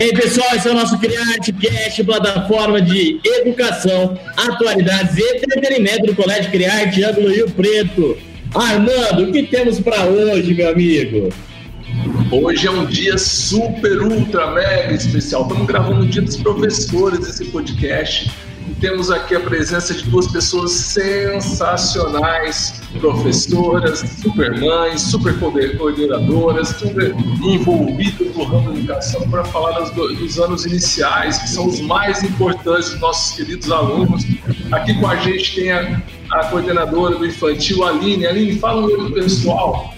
Ei, pessoal, esse é o nosso Criarte Cast, plataforma de educação, atualidades e entretenimento do Colégio Criarte, Ângulo Rio Preto. Armando, o que temos para hoje, meu amigo? Hoje é um dia super, ultra, mega especial. Estamos gravando o Dia dos Professores esse podcast temos aqui a presença de duas pessoas sensacionais, professoras, super mães, super coordenadoras, super envolvidas no ramo da educação para falar dos, dos, anos iniciais, que são os mais importantes dos nossos queridos alunos. Aqui com a gente tem a, a coordenadora do infantil, Aline. Aline, fala um oi pessoal.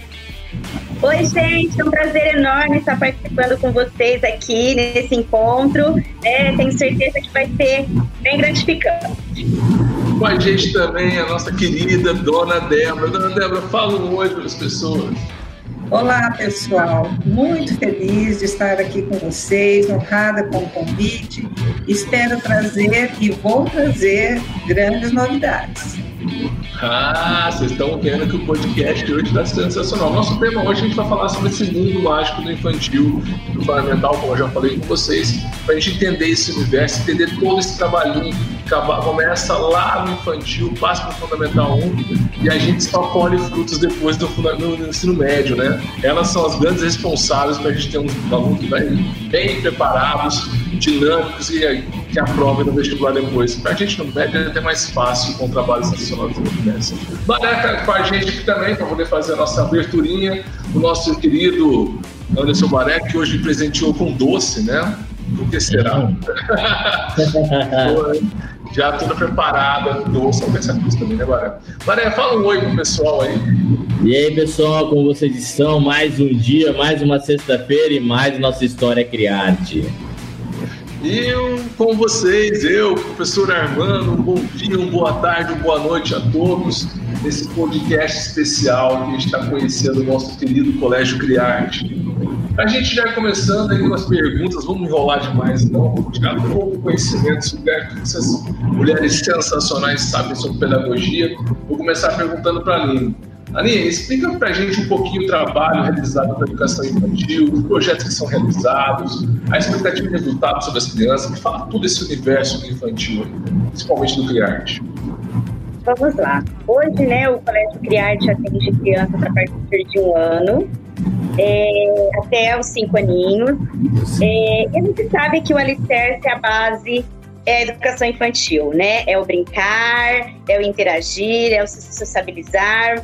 Oi, gente, é um prazer enorme estar participando com vocês aqui nesse encontro. É, tenho certeza que vai ser bem gratificante. Com a gente também a nossa querida Dona Débora. Dona Débora, fala um oi para as pessoas. Olá, pessoal. Muito feliz de estar aqui com vocês, honrada com o convite. Espero trazer e vou trazer grandes novidades. Ah, vocês estão vendo que o podcast hoje está sensacional. Nosso tema hoje a gente vai falar sobre esse mundo mágico do infantil, do fundamental, como eu já falei com vocês, para a gente entender esse universo, entender todo esse trabalhinho começa lá no infantil, passa para o fundamental 1 e a gente só colhe frutos depois do, no ensino médio, né? Elas são as grandes responsáveis para a gente ter uns alunos bem, bem preparados, dinâmicos e que aprovem no vestibular depois. Para a gente no médio é até mais fácil com o trabalho sensacional acontece. Bareca com a gente aqui também, para poder fazer a nossa aberturinha, o nosso querido Anderson Bareca, que hoje presenteou com doce, né? O que será? Já toda preparada, doce, com essa coisa também, né? Bareca, fala um oi pro pessoal aí. E aí, pessoal, como vocês estão? Mais um dia, mais uma sexta-feira e mais nossa história criarte. E com vocês, eu, professor Armando, um bom dia, uma boa tarde, uma boa noite a todos nesse podcast especial que a gente está conhecendo o nosso querido Colégio Criarte. A gente já começando aí com as perguntas, vamos enrolar demais não, vamos tirar todo o conhecimento sobre essas mulheres sensacionais sabem sobre pedagogia. Vou começar perguntando para a Aline. Aninha, explica para a gente um pouquinho o trabalho realizado na educação infantil, os projetos que são realizados, a expectativa de resultados sobre as crianças, me fala todo esse universo infantil, principalmente do Criarte. Vamos lá. Hoje, né, o Colégio Criarte atende crianças a partir de um ano, é, até os cinco aninhos. É, e a gente sabe que o alicerce é a base é a educação infantil, né? É o brincar, é o interagir, é o se sociabilizar.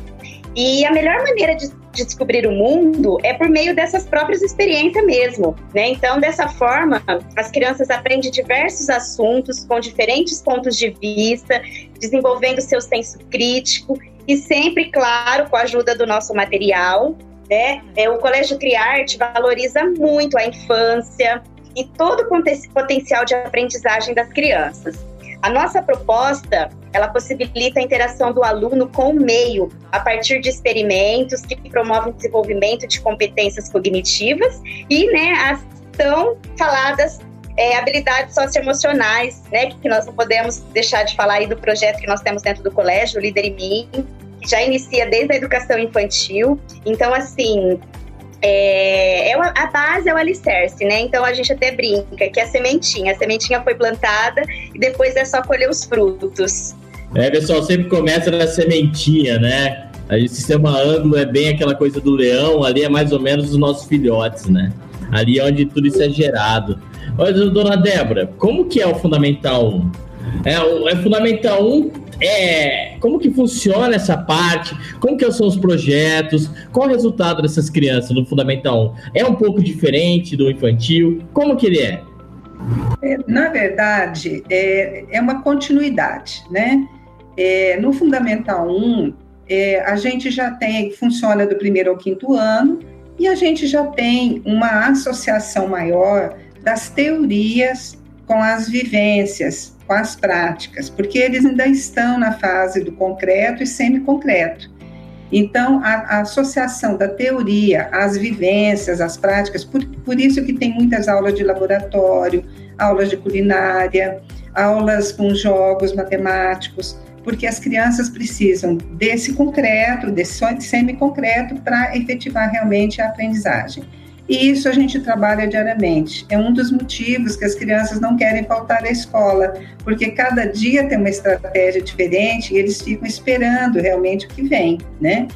E a melhor maneira de, de, descobrir o mundo é por meio dessas próprias experiências mesmo, né? Então, dessa forma, as crianças aprendem diversos assuntos com diferentes pontos de vista, desenvolvendo seu senso crítico e sempre, claro, com a ajuda do nosso material, né? É, o Colégio Criarte valoriza muito a infância e todo o potencial de aprendizagem das crianças. A nossa proposta, ela possibilita a interação do aluno com o meio, a partir de experimentos que promovem o desenvolvimento de competências cognitivas e, né, as tão faladas é, habilidades socioemocionais, né, que nós não podemos deixar de falar aí do projeto que nós temos dentro do colégio, o Líder em Mim, já inicia desde a educação infantil. Então, assim, é, é a base é o alicerce, né? Então a gente até brinca que a sementinha, a sementinha foi plantada e depois é só colher os frutos. É, pessoal, sempre começa na sementinha, né? Aí o sistema ângulo é bem aquela coisa do leão, ali é mais ou menos os nossos filhotes, né? Ali é onde tudo isso é gerado. Olha, dona Débora, como que é o Fundamental 1? É, é Fundamental 1 é, como que funciona essa parte? Como que são os projetos? Qual o resultado dessas crianças no Fundamental 1? É um pouco diferente do infantil? Como que ele é? é na verdade, é, é uma continuidade, né? É, no Fundamental 1, é, a gente já tem, funciona do primeiro ao quinto ano, e a gente já tem uma associação maior das teorias com as vivências, com as práticas, porque eles ainda estão na fase do concreto e semi-concreto. Então, a, a, associação da teoria às vivências, às práticas, por, por isso que tem muitas aulas de laboratório, aulas de culinária, aulas com jogos matemáticos, porque as crianças precisam desse concreto, desse semi-concreto, para efetivar realmente a aprendizagem. E isso a gente trabalha diariamente. É um dos motivos que as crianças não querem faltar à escola, porque cada dia tem uma estratégia diferente e eles ficam esperando realmente o que vem, né?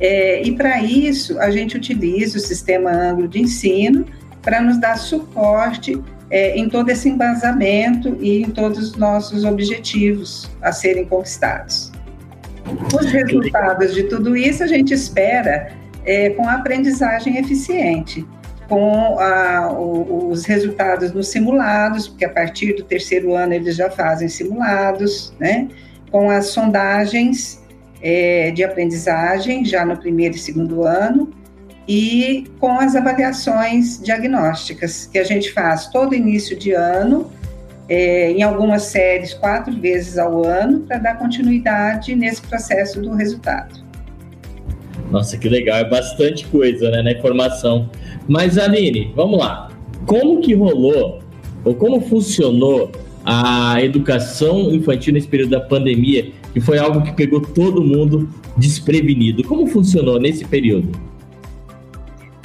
É, e para isso, a gente utiliza o sistema ângulo de ensino para nos dar suporte é, em todo esse embasamento e em todos os nossos objetivos a serem conquistados. Os resultados de tudo isso a gente espera é, com a aprendizagem eficiente, com a, o, os resultados nos simulados, porque a partir do terceiro ano eles já fazem simulados, né? com as sondagens é, de aprendizagem já no primeiro e segundo ano, e com as avaliações diagnósticas que a gente faz todo início de ano, é, em algumas séries quatro vezes ao ano, para dar continuidade nesse processo do resultado. Nossa, que legal, é bastante coisa né, na informação. Mas Aline, vamos lá. Como que rolou, ou como funcionou a educação infantil nesse período da pandemia, que foi algo que pegou todo mundo desprevenido? Como funcionou nesse período?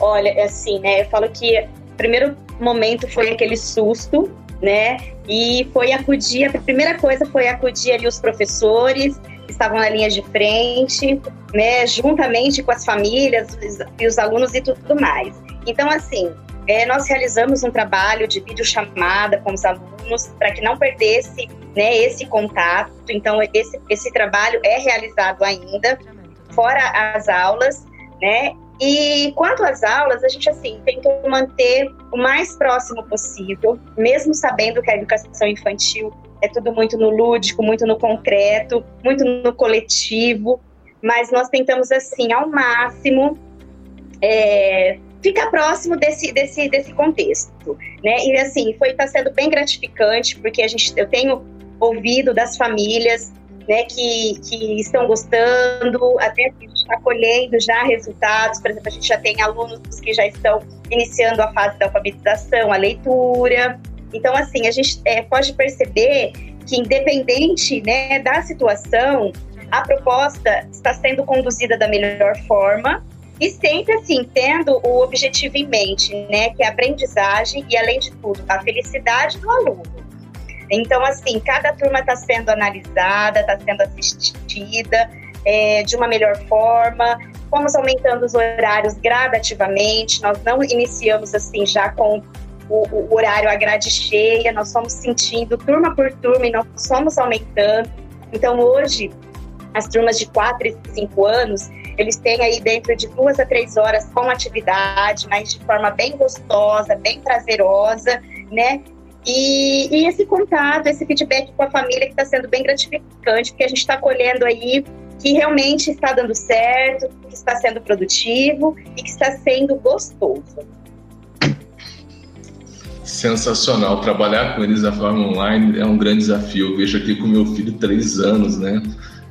Olha, é assim, né? Eu falo que o primeiro momento foi aquele susto, né? E foi acudir, a primeira coisa foi acudir ali os professores que estavam na linha de frente, né? Juntamente com as famílias e os alunos e tudo mais. Então, assim, é, nós realizamos um trabalho de videochamada com os alunos para que não perdesse né, esse contato. Então, esse, esse trabalho é realizado ainda, fora as aulas, né? E quanto às aulas, a gente assim tenta manter o mais próximo possível, mesmo sabendo que a educação infantil é tudo muito no lúdico, muito no concreto, muito no coletivo, mas nós tentamos assim ao máximo é, ficar próximo desse, desse, desse contexto, né? E assim foi está sendo bem gratificante porque a gente eu tenho ouvido das famílias né, que, que estão gostando, até a gente está colhendo já resultados, por exemplo, a gente já tem alunos que já estão iniciando a fase da alfabetização, a leitura. Então, assim, a gente é, pode perceber que, independente né, da situação, a proposta está sendo conduzida da melhor forma e sempre assim, tendo o objetivo em mente, né, que é a aprendizagem e, além de tudo, a felicidade do aluno. Então, assim, cada turma está sendo analisada, está sendo assistida é, de uma melhor forma. Fomos aumentando os horários gradativamente. Nós não iniciamos assim já com o, o horário a grade cheia. Nós fomos sentindo turma por turma e nós fomos aumentando. Então, hoje, as turmas de 4 e 5 anos, eles têm aí dentro de duas a três horas com atividade, mas de forma bem gostosa, bem prazerosa, né? E, e esse contato, esse feedback com a família que está sendo bem gratificante, porque a gente está colhendo aí que realmente está dando certo, que está sendo produtivo e que está sendo gostoso. Sensacional. Trabalhar com eles da forma online é um grande desafio. Eu vejo aqui com meu filho, três anos, né?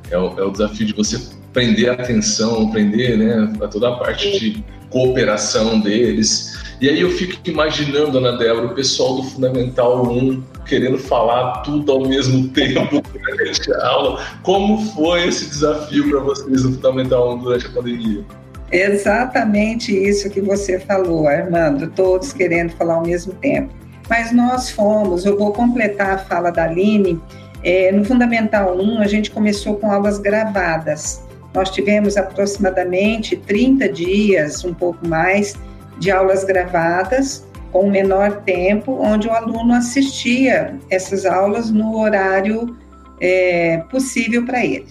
É o, é o desafio de você prender a atenção, prender né, a toda a parte de cooperação deles. E aí eu fico imaginando, Ana Débora, o pessoal do Fundamental 1 querendo falar tudo ao mesmo tempo durante a aula. Como foi esse desafio para vocês no Fundamental 1 durante a pandemia? Exatamente isso que você falou, Armando, todos querendo falar ao mesmo tempo. Mas nós fomos, eu vou completar a fala da Aline, é, no Fundamental 1 a gente começou com aulas gravadas. Nós tivemos aproximadamente 30 dias, um pouco mais, de aulas gravadas com menor tempo, onde o aluno assistia essas aulas no horário é, possível para ele.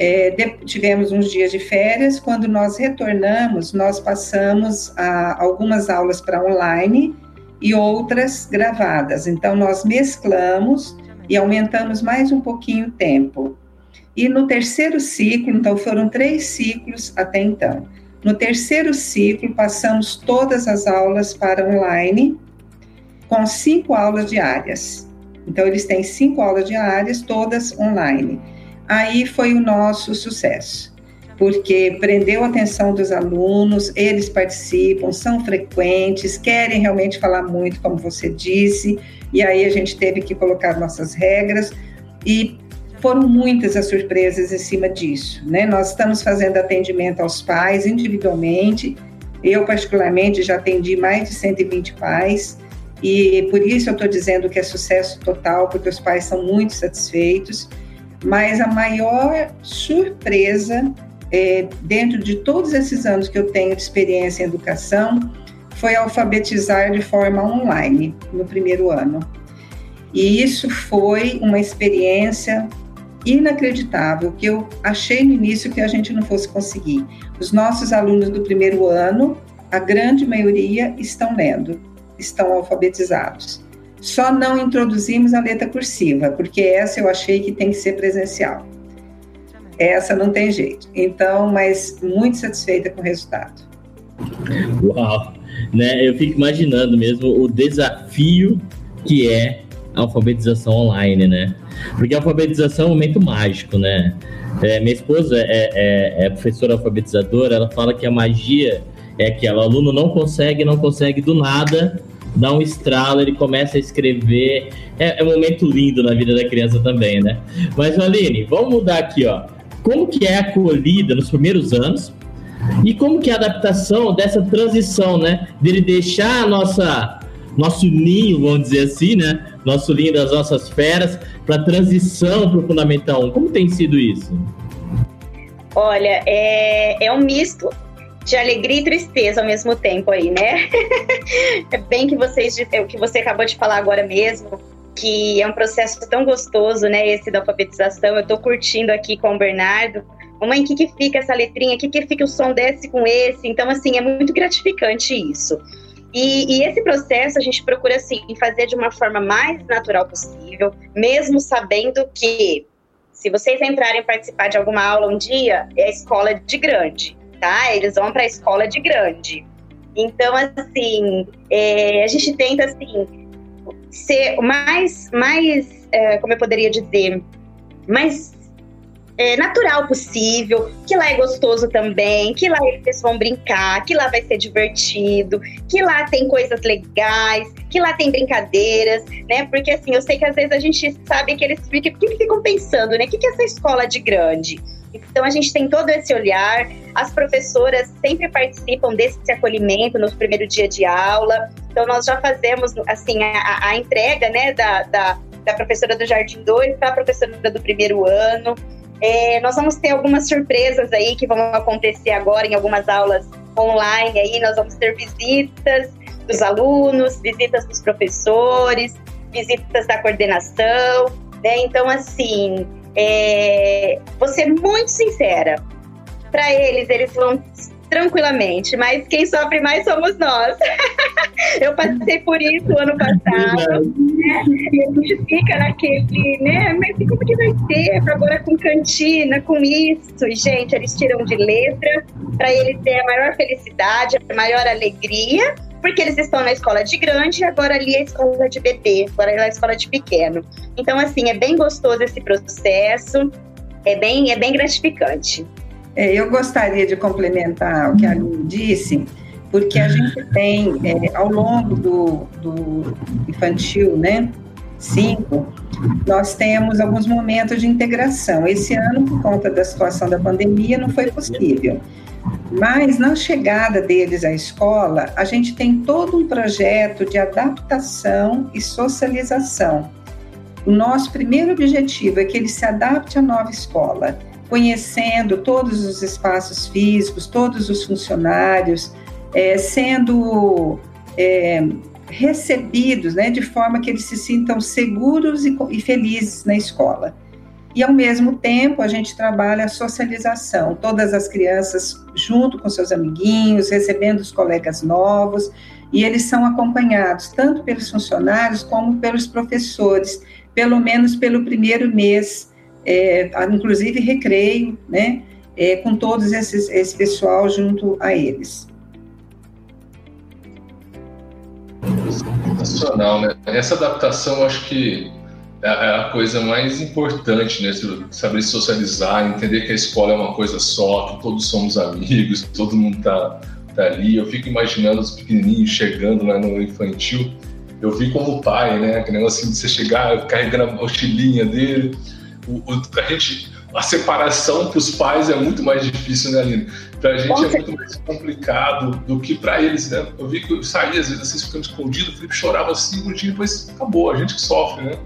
É, tivemos uns dias de férias, quando nós retornamos, nós passamos a, algumas aulas para online e outras gravadas. Então, nós mesclamos e aumentamos mais um pouquinho o tempo. E no terceiro ciclo, então foram três ciclos até então. No terceiro ciclo, passamos todas as aulas para online, com cinco aulas diárias. Então, eles têm cinco aulas diárias, todas online. Aí foi o nosso sucesso, porque prendeu a atenção dos alunos, eles participam, são frequentes, querem realmente falar muito, como você disse, e aí a gente teve que colocar nossas regras e foram muitas as surpresas em cima disso, né? Nós estamos fazendo atendimento aos pais individualmente Eu, particularmente, já atendi mais de 120 pais e por isso eu estou dizendo que é sucesso total, porque os pais são muito satisfeitos. Mas a maior surpresa, é, dentro de todos esses anos que eu tenho de experiência em educação, foi alfabetizar de forma online no primeiro ano. E isso foi uma experiência inacreditável, que eu achei no início que a gente não fosse conseguir. Os nossos alunos do primeiro ano, a grande maioria estão lendo, estão alfabetizados. Só não introduzimos a letra cursiva, porque essa eu achei que tem que ser presencial. Essa não tem jeito. Então, mas muito satisfeita com o resultado. Uau! Né? Eu fico imaginando mesmo o desafio que é a alfabetização online, né? Porque a alfabetização é um momento mágico, né? É, minha esposa é, é, é, professora alfabetizadora, ela fala que a magia é que o aluno não consegue, não consegue do nada, dá um estralo, ele começa a escrever. É, é um momento lindo na vida da criança também, né? Mas, Aline, vamos mudar aqui, ó. Como que é acolhida nos primeiros anos e como que é a adaptação dessa transição, né? Dele deixar a nossa nosso ninho, vamos dizer assim, né? Nosso ninho das nossas feras para transição para o Fundamental 1. Como tem sido isso? Olha, é, é um misto de alegria e tristeza ao mesmo tempo aí, né? é bem que vocês, é o que você acabou de falar agora mesmo, que é um processo tão gostoso, né? Esse da alfabetização. Eu estou curtindo aqui com o Bernardo. Mamãe, o que, que fica essa letrinha? O que, que fica o som desse com esse? Então, assim, é muito gratificante isso. E, e, esse processo a gente procura assim fazer de uma forma mais natural possível, mesmo sabendo que se vocês entrarem participar de alguma aula um dia, é escola de grande, tá? Eles vão para a escola de grande. Então, assim, é, a gente tenta assim ser mais, mais, é, como eu poderia dizer, mais é, natural possível, que lá é gostoso também, que lá eles vão brincar, que lá vai ser divertido, que lá tem coisas legais, que lá tem brincadeiras, né? Porque assim, eu sei que às vezes a gente sabe que eles ficam, que ficam pensando, né? O que é essa escola de grande? Então a gente tem todo esse olhar, as professoras sempre participam desse acolhimento no primeiro dia de aula. Então nós já fazemos assim a, a entrega né, da, da, da professora do Jardim 2 para a professora do primeiro ano. É, nós vamos ter algumas surpresas aí que vão acontecer agora em algumas aulas online aí. Nós vamos ter visitas dos alunos, visitas dos professores, visitas da coordenação, né? Então, assim, é, vou ser muito sincera. Para eles, eles vão tranquilamente, mas quem sofre mais somos nós. eu passei por isso ano passado, né? E a gente fica naquele, né? Mas como que vai ser agora com cantina, com isso? E, gente, eles tiram de letra para eles ter a maior felicidade, a maior alegria, porque eles estão na escola de grande agora ali é a escola de bebê, agora é a escola de pequeno. Então, assim, é bem gostoso esse processo, é bem, é bem gratificante. É, eu gostaria de complementar o que a Aline disse, porque a gente tem, é, ao longo do, do infantil, né, 5, nós temos alguns momentos de integração. Esse ano, por conta da situação da pandemia, não foi possível. Mas na chegada deles à escola, a gente tem todo um projeto de adaptação e socialização. O nosso primeiro objetivo é que ele se adapte à nova escola conhecendo todos os espaços físicos, todos os funcionários, é, sendo é, recebidos né, de forma que eles se sintam seguros e, e felizes na escola. E, ao mesmo tempo, a gente trabalha a socialização, todas as crianças junto com seus amiguinhos, recebendo os colegas novos, e eles são acompanhados tanto pelos funcionários como pelos professores, pelo menos pelo primeiro mês é, inclusive recreio, né, é, com todos esses, esse pessoal junto a eles. Sensacional, né? Essa adaptação, acho que é, é a coisa mais importante, né? Saber socializar, entender que a escola é uma coisa só, que todos somos amigos, todo mundo tá, tá ali. Eu fico imaginando os pequenininhos chegando lá no infantil. Eu vi como pai, né? Aquele negócio assim de você chegar carregando a mochilinha dele, o, o, a gente, a separação para os pais é muito mais difícil, né, Aline? Para a gente é muito mais complicado do que para eles, né? Eu vi que eu saía, às vezes, assim, ficando escondido, o Felipe chorava cinco dias, depois acabou, a gente que sofre, né?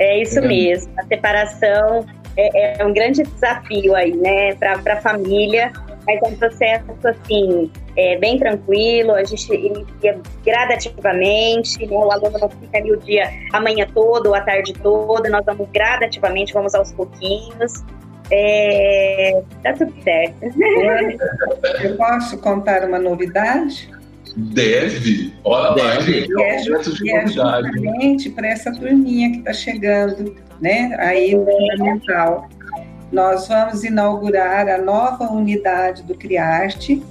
É isso é. mesmo, a separação é, é, um grande desafio aí, né, para a família, mas é um processo, assim, é, bem tranquilo, a gente inicia gradativamente, né? o aluno não fica ali o dia, a manhã toda ou a tarde toda, nós vamos gradativamente, vamos aos pouquinhos, é, tá tudo certo. Eu posso contar uma novidade? Deve. Olha Deve. lá, gente. E é, e é justamente para essa turminha que está chegando, né? Aí no Fundamental. Nós vamos inaugurar a nova unidade do CRIARTE,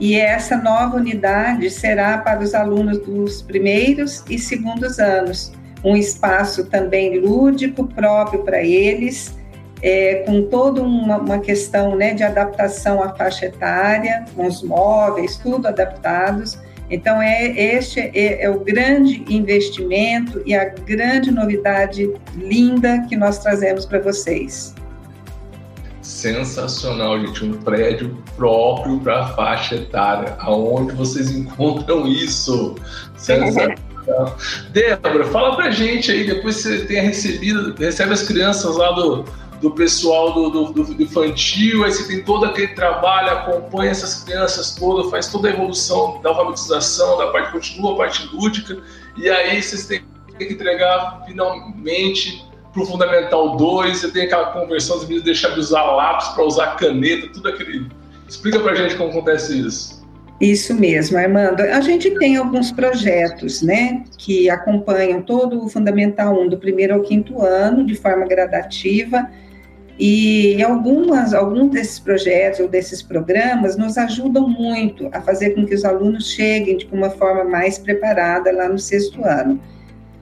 e essa nova unidade será para os alunos dos primeiros e segundos anos, um espaço também lúdico próprio para eles, é, com toda uma, uma questão né, de adaptação à faixa etária, com os móveis, tudo adaptados. Então, é, este é, é, o grande investimento e a grande novidade linda que nós trazemos para vocês. Sensacional, gente. Um prédio próprio para a faixa etária. Aonde vocês encontram isso? Sensacional. Débora, fala pra gente aí, depois que você tenha recebido, recebe as crianças lá do, do pessoal do, do, do, infantil, aí você tem todo aquele trabalho, acompanha essas crianças todas, faz toda a evolução da alfabetização, da parte continua, a parte lúdica, e aí vocês têm que entregar finalmente para o Fundamental 2, você tem aquela conversão dos meninos deixar de usar lápis para usar caneta, tudo aquele. Explica para gente como acontece isso. Isso mesmo, Armando. A gente tem alguns projetos, né, que acompanham todo o Fundamental 1 do primeiro ao quinto ano, de forma gradativa, e algumas, alguns desses projetos ou desses programas nos ajudam muito a fazer com que os alunos cheguem de uma forma mais preparada lá no sexto ano.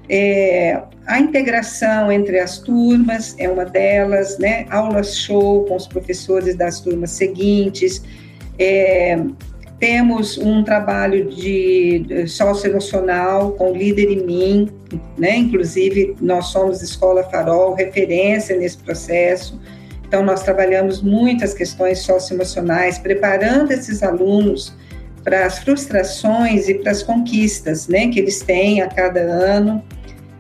É, a integração entre as turmas é uma delas, né? Aulas show com os professores das turmas seguintes. É, temos um trabalho de socioemocional com Líder em Mim, né? Inclusive, nós somos Escola Farol, referência nesse processo. Então, nós trabalhamos muitas questões socioemocionais, preparando esses alunos para as frustrações e para as conquistas, né? Que eles têm a cada ano.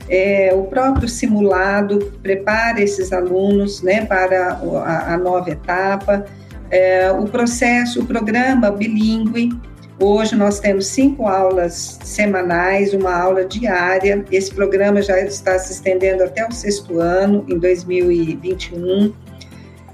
É, o próprio simulado prepara esses alunos né, para a, a nova etapa. É, o processo, o programa bilíngue. Hoje nós temos cinco aulas semanais, uma aula diária. Esse programa já está se estendendo até o sexto ano, em 2021.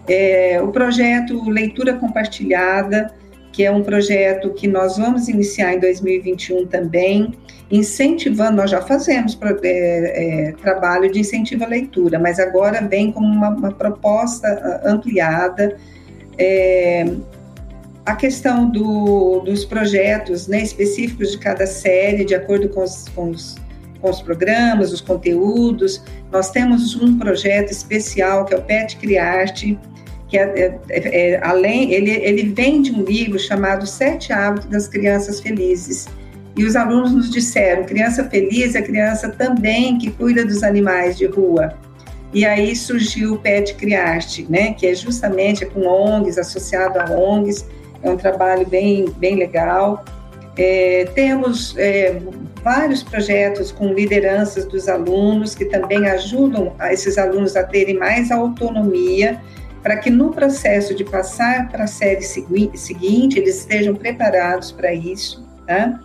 É, o projeto Leitura Compartilhada, que é um projeto que nós vamos iniciar em 2021 também, incentivando, nós já fazemos é, é, trabalho de incentivo à leitura, mas agora vem como uma, uma proposta ah, ampliada. É, a questão do, dos projetos né, específicos de cada série, de acordo com os, com os, com os programas, os conteúdos, nós temos um projeto especial que é o PET Criarte, que é, é, é, além ele, ele vem de um livro chamado Sete Hábitos das Crianças Felizes, e os alunos nos disseram: criança feliz é criança também que cuida dos animais de rua. E aí surgiu o Pet Criarte, né, que é justamente com ONGs, associado a ONGs, é um trabalho bem, bem legal. É, temos é, vários projetos com lideranças dos alunos que também ajudam a esses alunos a terem mais autonomia para que no processo de passar para a série seguinte eles estejam preparados para isso, tá?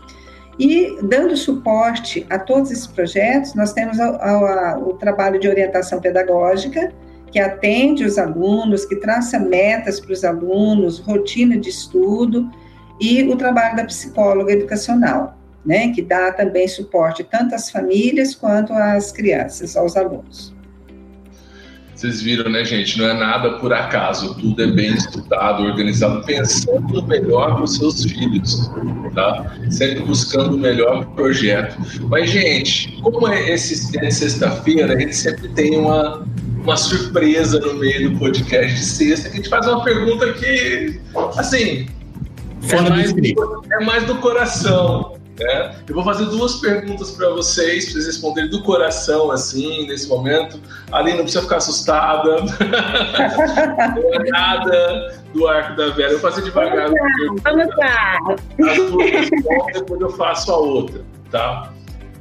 E dando suporte a todos esses projetos, nós temos a, a, o trabalho de orientação pedagógica, que atende os alunos, que traça metas para os alunos, rotina de estudo, e o trabalho da psicóloga educacional, né, que dá também suporte tanto às famílias quanto às crianças, aos alunos. Vocês viram, né, gente? Não é nada por acaso. Tudo é bem estudado, organizado, pensando no melhor para os seus filhos, tá? Sempre buscando o melhor projeto. Mas, gente, como é esse é sexta-feira, a gente sempre tem uma, uma surpresa no meio do podcast de sexta, que a gente faz uma pergunta que, assim, é mais, do, é mais do coração. Né? Eu vou fazer duas perguntas para vocês, para vocês responderem do coração, assim, nesse momento. Ali não precisa ficar assustada. não é nada do arco da Vera. Eu vou fazer devagar. Vamos lá. As depois eu faço a outra, tá?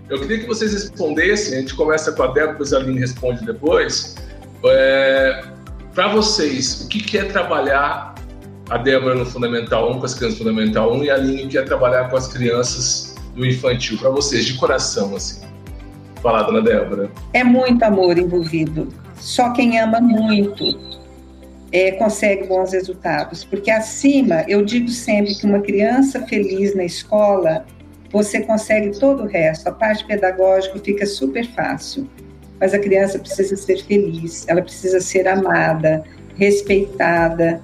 Eu queria que vocês respondessem, a gente começa com a Débora, depois a Aline responde depois. É, para vocês, o que, que é trabalhar a Débora no Fundamental 1 com as crianças Fundamental 1 e a Aline quer trabalhar com as crianças do infantil, para vocês, de coração, assim. Fala, dona Débora. É muito amor envolvido. Só quem ama muito é, consegue bons resultados. Porque acima, eu digo sempre que uma criança feliz na escola, você consegue todo o resto. A parte pedagógica fica super fácil. Mas a criança precisa ser feliz, ela precisa ser amada, respeitada,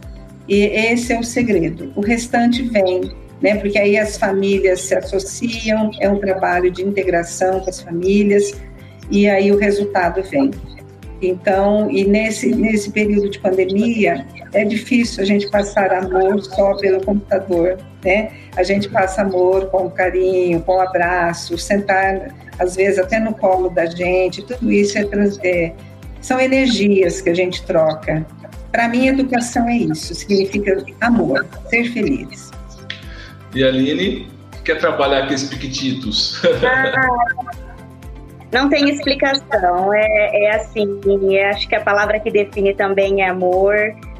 e esse é o segredo. O restante vem, né? Porque aí as famílias se associam, é um trabalho de integração com as famílias e aí o resultado vem. Então, e nesse, nesse período de pandemia, é difícil a gente passar amor só pelo computador, né? A gente passa amor com carinho, com abraço, sentar, às vezes, até no colo da gente, tudo isso é, é, são energias que a gente troca. Para mim, educação é isso, significa amor, ser feliz. E a Aline, quer trabalhar com esses piquititos? Ah, não tem explicação, é, é assim, acho que a palavra que define também é amor,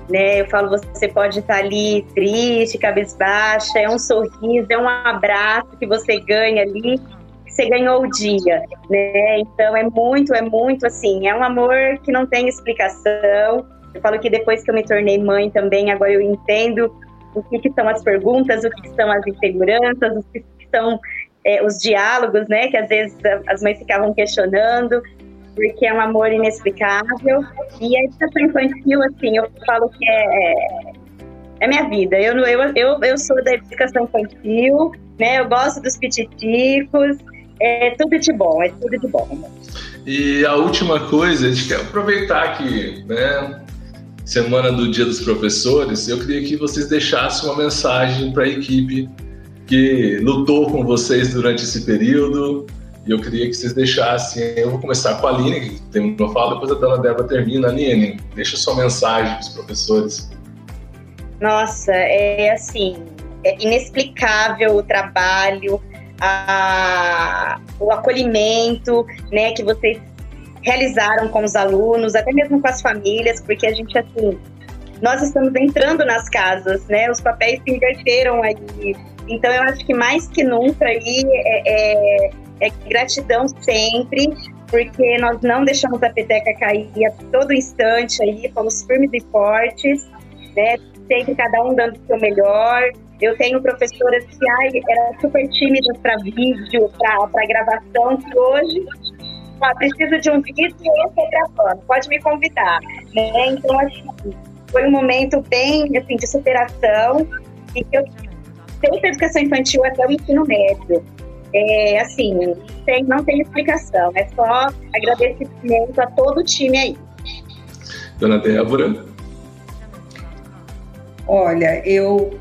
né? Eu falo, você pode estar ali triste, cabisbaixa, é um sorriso, é um abraço que você ganha ali, você ganhou o dia, né? Então é muito, é muito assim, é um amor que não tem explicação, eu falo que depois que eu me tornei mãe também, agora eu entendo o que, que são as perguntas, o que são as inseguranças, o que são é, os diálogos, né? Que às vezes as mães ficavam questionando, porque é um amor inexplicável. E a educação infantil, assim, eu falo que é, é minha vida. Eu, eu, eu, eu sou da educação infantil, né? Eu gosto dos pititicos, é tudo de bom, é tudo de bom. E a última coisa, a gente quer aproveitar que, né, semana do Dia dos Professores, eu queria que vocês deixassem uma mensagem para a equipe que lutou com vocês durante esse período. E eu queria que vocês deixassem. Eu vou começar com a Aline, que tem uma fala, depois a dona Débora termina. Aline, deixa sua mensagem para os professores. Nossa, é assim, é inexplicável o trabalho, a, o acolhimento, né, que vocês realizaram com os alunos, até mesmo com as famílias, porque a gente, assim, nós estamos entrando nas casas, né? Os papéis se inverteram aí. Então, eu acho que mais que nunca aí é, é, é gratidão sempre, porque nós não deixamos a peteca cair a todo instante aí, fomos firmes e fortes, né? Sempre cada um dando o seu melhor. Eu tenho professoras que ai, eram super tímidas para vídeo, para gravação, que hoje ah, preciso de um vídeo e eu estou gravando, pode me convidar. Né? Então, assim, foi um momento bem assim, de superação e que eu sempre educação infantil até o ensino médio. É, assim, tem, não tem explicação, é só agradecimento a todo o time aí. Dona Débora? Olha, eu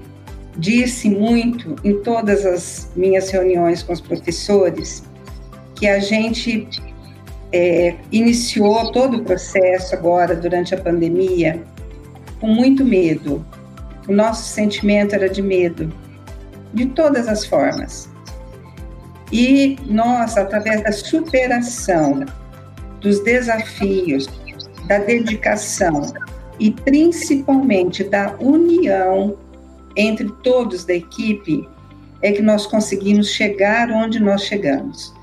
disse muito em todas as minhas reuniões com os professores que a gente é, iniciou todo o processo agora durante a pandemia com muito medo. O nosso sentimento era de medo, de todas as formas. E nós, através da superação dos desafios, da dedicação e principalmente da união entre todos da equipe, é que nós conseguimos chegar onde nós chegamos.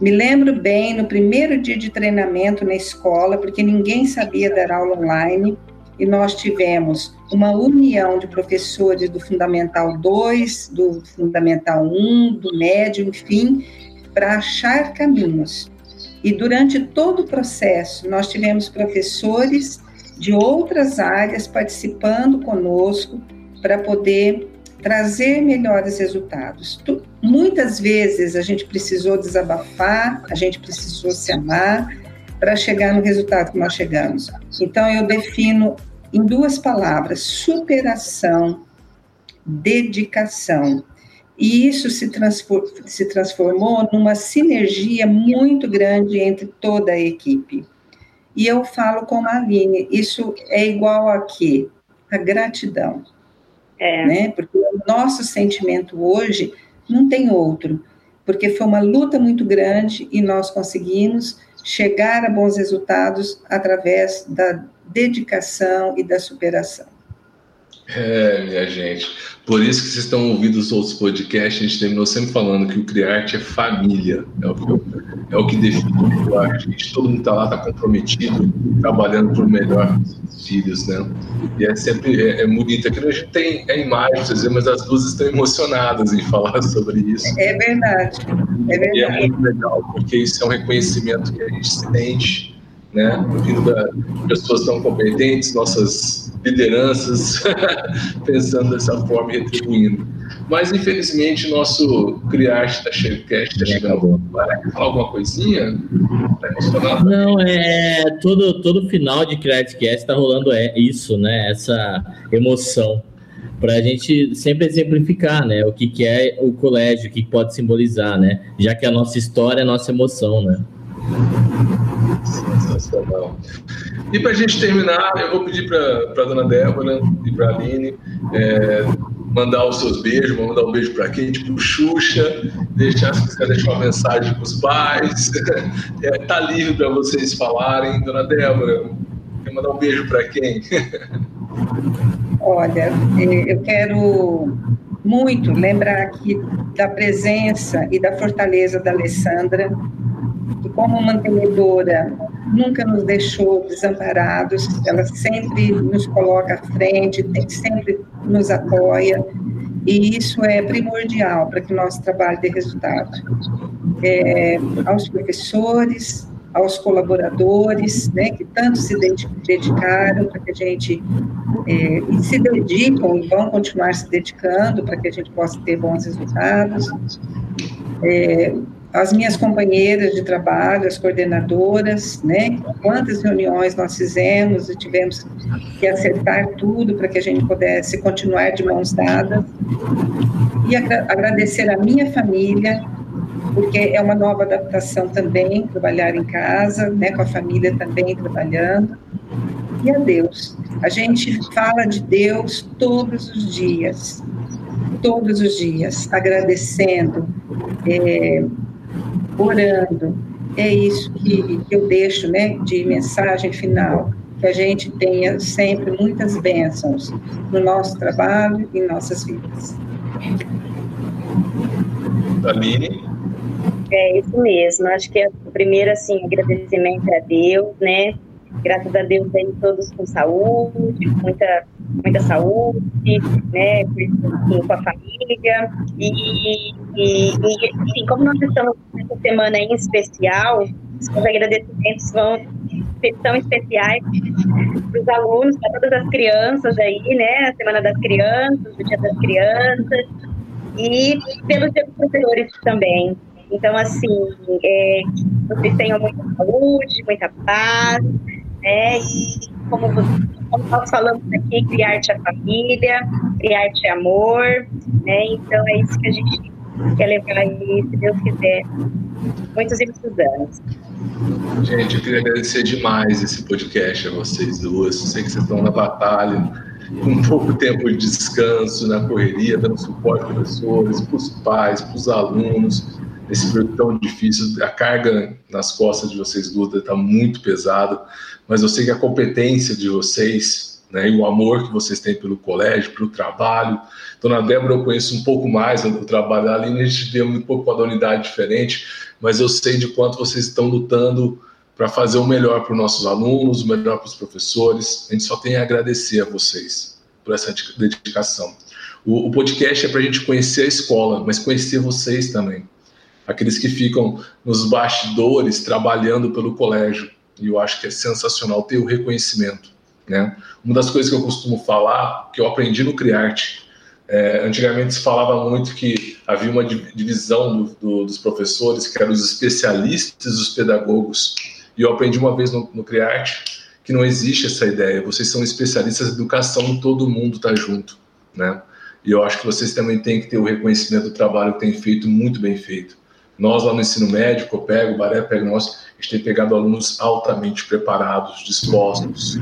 Me lembro bem no primeiro dia de treinamento na escola, porque ninguém sabia dar aula online, e nós tivemos uma união de professores do Fundamental 2, do Fundamental 1, do médio, enfim, para achar caminhos. E durante todo o processo, nós tivemos professores de outras áreas participando conosco para poder trazer melhores resultados. Muitas vezes a gente precisou desabafar, a gente precisou se amar para chegar no resultado que nós chegamos. Então eu defino em duas palavras: superação, dedicação. E isso se, transfor se transformou numa sinergia muito grande entre toda a equipe. E eu falo com a Aline, isso é igual a quê? A gratidão. É. Né? Porque o nosso sentimento hoje não tem outro, porque foi uma luta muito grande e nós conseguimos chegar a bons resultados através da dedicação e da superação. É, minha gente. Por isso que vocês estão ouvindo os outros podcasts, a gente terminou sempre falando que o Criarte é família. É o que, é o que define o Criarte. Todo mundo está lá, está comprometido, trabalhando por melhor dos filhos, né? E é sempre é, é bonito. Aqui a gente tem a imagem, mas as luzes estão emocionadas em falar sobre isso. É verdade. É verdade. E é muito legal, porque isso é um reconhecimento que a gente sente né? Vindo da pessoas tão competentes, nossas lideranças, pensando dessa forma e retribuindo. Mas, infelizmente, nosso Criarte está chegando. Quer falar alguma coisinha? Tá? Não, é todo, todo final de Criartcast está rolando é isso, né? Essa emoção para a gente sempre exemplificar, né, o que, que é o colégio, o que pode simbolizar, né, já que a nossa história é a nossa emoção, né. Sensacional. E para a gente terminar, eu vou pedir para a dona Débora e para a Aline é, mandar os seus beijos, vou mandar um beijo para quem? Tipo Xuxa, deixar, se quiser deixar uma mensagem para os pais. É, tá livre para vocês falarem. Dona Débora, quer mandar um beijo para quem? Olha, é, eu quero muito lembrar aqui da presença e da fortaleza da Alessandra, que como mantenedora nunca nos deixou desamparados, ela sempre nos coloca à frente, sempre nos apoia, e isso é primordial para que o nosso trabalho dê resultado. É, aos professores, aos colaboradores, né, que tanto se dedicaram para que a gente é, se dedicam e vão continuar se dedicando para que a gente possa ter bons resultados. É, as minhas companheiras de trabalho, as coordenadoras, né? Quantas reuniões nós fizemos e tivemos que acertar tudo para que a gente pudesse continuar de mãos dadas. E agradecer a minha família, porque é uma nova adaptação também, trabalhar em casa, né? Com a família também trabalhando. E a Deus. A gente fala de Deus todos os dias, todos os dias, agradecendo. É, orando. É isso que, eu deixo né, de mensagem final, que a gente tenha sempre muitas bênçãos no nosso trabalho e em nossas vidas. Aline? É isso mesmo. Acho que o primeiro assim agradecimento é a Deus, né? Graças a Deus aí todos com saúde, muita muita saúde, né, com a família. E, e, e como nós estamos nessa semana em especial, os agradecimentos vão são especiais para os alunos, para todas as crianças aí, né? A Semana das Crianças, o Dia das Crianças, e pelos seus professores também. Então, assim, é, vocês tenham muita saúde, muita paz, né? E como, nós falamos aqui, criar-te a família, criar-te amor, né? Então é isso que a gente quer levar aí, se Deus quiser, muitos e muitos anos. Gente, eu queria agradecer demais esse podcast a vocês duas. Sei que vocês estão na batalha, com pouco tempo de descanso, na correria, dando suporte para professores, para os pais, para os alunos nesse período tão difícil. A carga nas costas de vocês duas está muito pesada, mas eu sei que a competência de vocês né, e o amor que vocês têm pelo colégio, pelo trabalho. Dona Débora, eu conheço um pouco mais do trabalho da Aline, a gente vê um pouco a unidade diferente, mas eu sei de quanto vocês estão lutando para fazer o melhor para os nossos alunos, o melhor para os professores. A gente só tem a agradecer a vocês por essa dedicação. O, o podcast é para a gente conhecer a escola, mas conhecer vocês também aqueles que ficam nos bastidores trabalhando pelo colégio. E eu acho que é sensacional ter o reconhecimento. Né? Uma das coisas que eu costumo falar, que eu aprendi no Criarte, é, antigamente se falava muito que havia uma divisão do, do, dos professores, que eram os especialistas, os pedagogos. E eu aprendi uma vez no, no Criarte que não existe essa ideia. Vocês são especialistas em educação, todo mundo está junto. Né? E eu acho que vocês também têm que ter o reconhecimento do trabalho que tem feito, muito bem feito. Nós, lá no ensino médio, eu pego, o Baré pega nós, a gente tem pegado alunos altamente preparados, dispostos,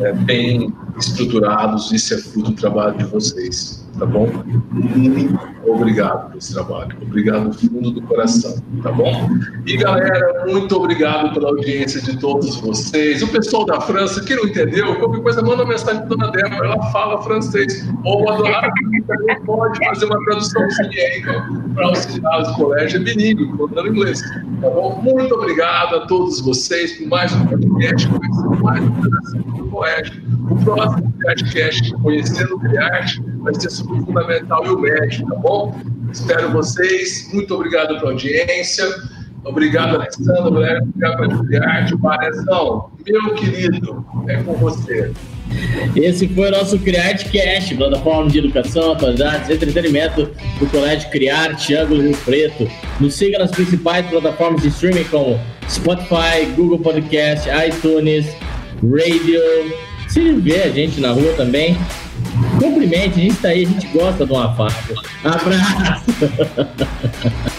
é, bem estruturados, isso é fruto do trabalho de vocês tá bom? Muito obrigado por esse trabalho. Obrigado do fundo do coração, tá bom? E galera, muito obrigado pela audiência de todos vocês. O pessoal da França que não entendeu, qualquer coisa, manda uma mensagem para Dona Débora, ela fala francês. Ou a Dona também pode fazer uma traduçãozinha aí para auxiliar os colégios, bilíngue, falando inglês. Tá bom? Muito obrigado a todos vocês por mais um podcast, mais um pedacinho do colégio. O próximo podcast, Conhecendo o Criarte, vai ser o fundamental e o médio, tá bom? Espero vocês. Muito obrigado pela audiência. Obrigado, Alessandro. Obrigado pela Criarte. Barezão, meu querido, é com você. Esse foi o nosso Criarte Cast, plataforma de educação, atualidades, entretenimento do Colégio Criarte, Ângulo Rio Preto. Nos siga nas principais plataformas de streaming como Spotify, Google Podcast, iTunes, Radio. Se vê a gente na rua também, cumprimente, a gente tá aí, a gente gosta de uma. Abraço!